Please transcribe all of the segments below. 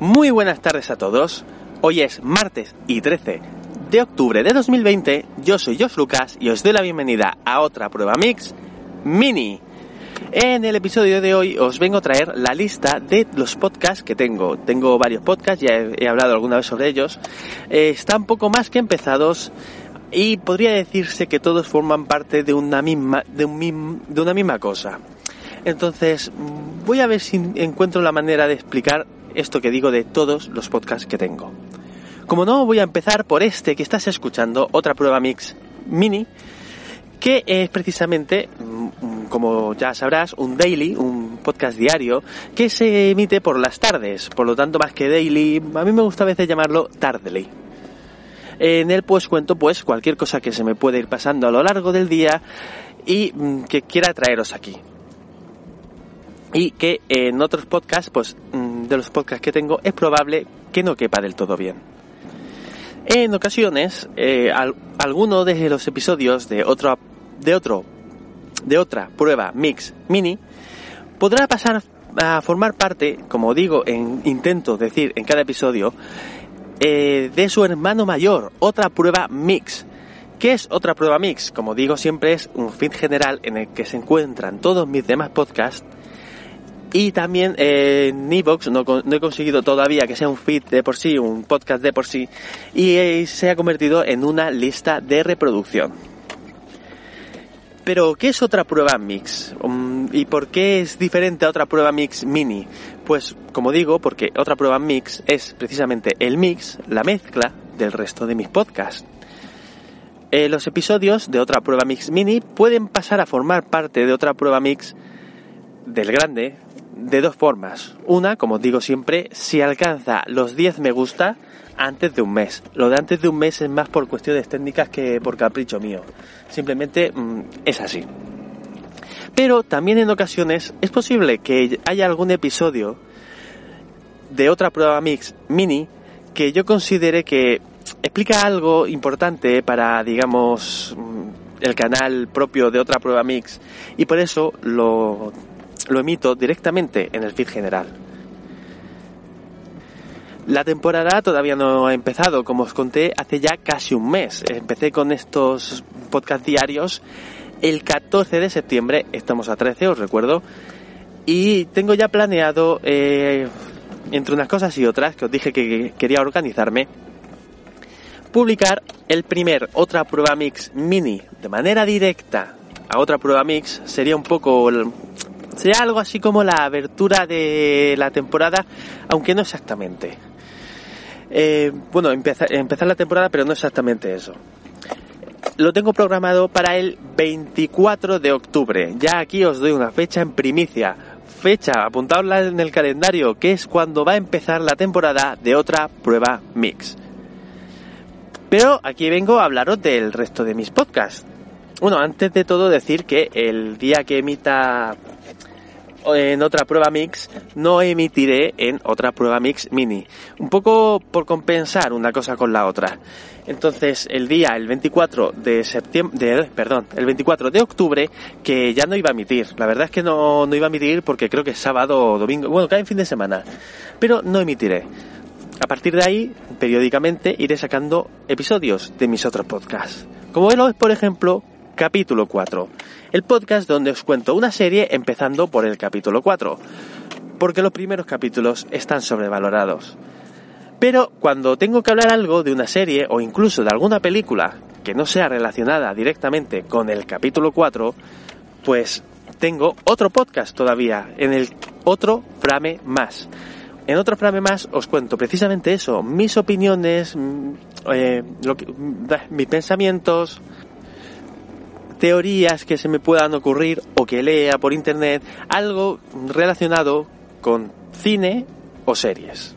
Muy buenas tardes a todos. Hoy es martes y 13 de octubre de 2020. Yo soy Josh Lucas y os doy la bienvenida a otra prueba mix mini. En el episodio de hoy os vengo a traer la lista de los podcasts que tengo. Tengo varios podcasts, ya he, hablado alguna vez sobre ellos. Eh, están poco más que empezados y podría decirse que todos forman parte de una misma, de, un, de una misma cosa. Entonces, voy a ver si encuentro la manera de explicar esto que digo de todos los podcasts que tengo. Como no, voy a empezar por este que estás escuchando, otra prueba mix mini, que es precisamente, mm, como ya sabrás, un daily, un podcast diario, que se emite por las tardes, por lo tanto más que daily, a mí me gusta a veces llamarlo tardely. En él pues cuento pues cualquier cosa que se me puede ir pasando a lo largo del día y mm, que quiera traeros aquí y que en otros podcasts, pues mm, de los podcasts que tengo, es probable que no quepa del todo bien. En ocasiones, eh, alguno de los episodios de otro, de otro, de otra prueba mix mini podrá pasar a formar parte, como digo, en intento decir en cada episodio, eh, de su hermano mayor, otra prueba mix. ¿Qué es otra prueba mix? Como digo siempre es un feed general en el que se encuentran todos mis demás podcasts y también eh, en Evox no, he conseguido todavía que sea un feed de por sí, un podcast de por sí, y eh, se ha convertido en una lista de reproducción. Pero, ¿qué es otra prueba mix? Um, ¿Y por qué es diferente a otra prueba mix mini? Pues, como digo, porque otra prueba mix es precisamente el mix, la mezcla del resto de mis podcasts. Eh, los episodios de otra prueba mix mini pueden pasar a formar parte de otra prueba mix del grande de dos formas. Una, como digo siempre, si alcanza los 10 me gusta antes de un mes. Lo de antes de un mes es más por cuestiones técnicas que por capricho mío. Simplemente mm, es así. Pero también en ocasiones es posible que haya algún episodio de otra prueba mix mini que yo considere que explica algo importante para, digamos, mm, el canal propio de otra prueba mix y por eso lo lo emito directamente en el feed general. La temporada todavía no ha empezado, como os conté hace ya casi un mes. Empecé con estos podcast diarios el 14 de septiembre, estamos a 13, os recuerdo, y tengo ya planeado, eh, entre unas cosas y otras, que os dije que quería organizarme, publicar el primer Otra Prueba Mix Mini de manera directa a Otra Prueba Mix. Sería un poco Sería algo así como la abertura de la temporada, aunque no exactamente. Eh, bueno, empezar, empezar la temporada, pero no exactamente eso. Lo tengo programado para el 24 de octubre. Ya aquí os doy una fecha en primicia. Fecha, apuntadla en el calendario, que es cuando va a empezar la temporada de otra prueba mix. Pero aquí vengo a hablaros del resto de mis podcasts. Bueno, antes de todo decir que el día que emita en otra prueba mix, no emitiré en otra prueba mix mini. Un poco por compensar una cosa con la otra. Entonces, el día, el 24 de septiembre, perdón, el 24 de octubre, que ya no iba a emitir. La verdad es que no, no iba a emitir porque creo que es sábado o domingo, bueno, cae en fin de semana. Pero no emitiré. A partir de ahí, periódicamente iré sacando episodios de mis otros podcasts. Como es, por ejemplo, capítulo 4 el podcast donde os cuento una serie empezando por el capítulo 4, porque los primeros capítulos están sobrevalorados. Pero cuando tengo que hablar algo de una serie o incluso de alguna película que no sea relacionada directamente con el capítulo 4, pues tengo otro podcast todavía, en el otro frame más. En otro frame más os cuento precisamente eso, mis opiniones, mm, eh, lo que, mm, mis pensamientos, teorías que se me puedan ocurrir o que lea por internet, algo relacionado con cine o series.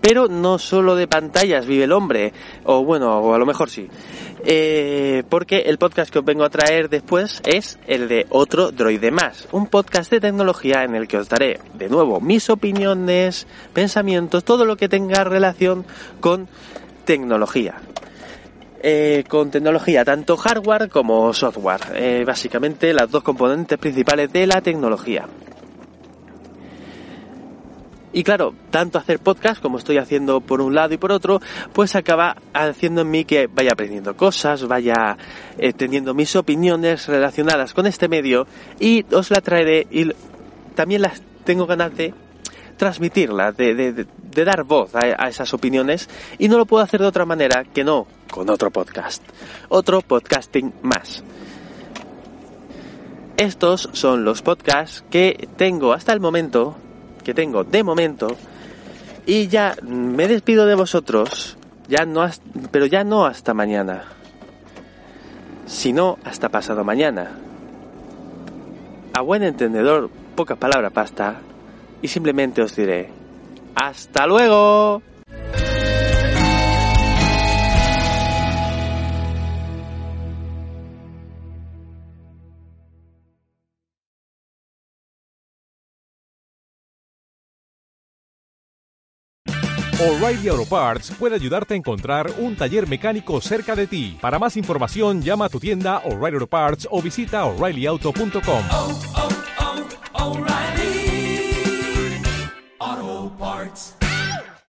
Pero no solo de pantallas vive el hombre, o bueno, o a lo mejor sí. Eh, porque el podcast que os vengo a traer después es el de otro droide más, un podcast de tecnología en el que os daré de nuevo mis opiniones, pensamientos, todo lo que tenga relación con tecnología. Eh, con tecnología, tanto hardware como software, eh, básicamente las dos componentes principales de la tecnología. Y claro, tanto hacer podcast como estoy haciendo por un lado y por otro, pues acaba haciendo en mí que vaya aprendiendo cosas, vaya eh, teniendo mis opiniones relacionadas con este medio y os la traeré y también las tengo ganas de transmitirlas, de, dar voz a, a esas opiniones y no lo puedo hacer de otra manera que no con otro podcast, otro podcasting más. Estos son los podcasts que tengo hasta el momento que tengo de momento y ya me despido de vosotros, ya no pero ya no hasta mañana, sino hasta pasado mañana. A buen entendedor, poca palabra pasta y simplemente os diré, hasta luego. O'Reilly Auto Parts puede ayudarte a encontrar un taller mecánico cerca de ti. Para más información, llama a tu tienda O'Reilly Auto Parts o visita oreillyauto.com.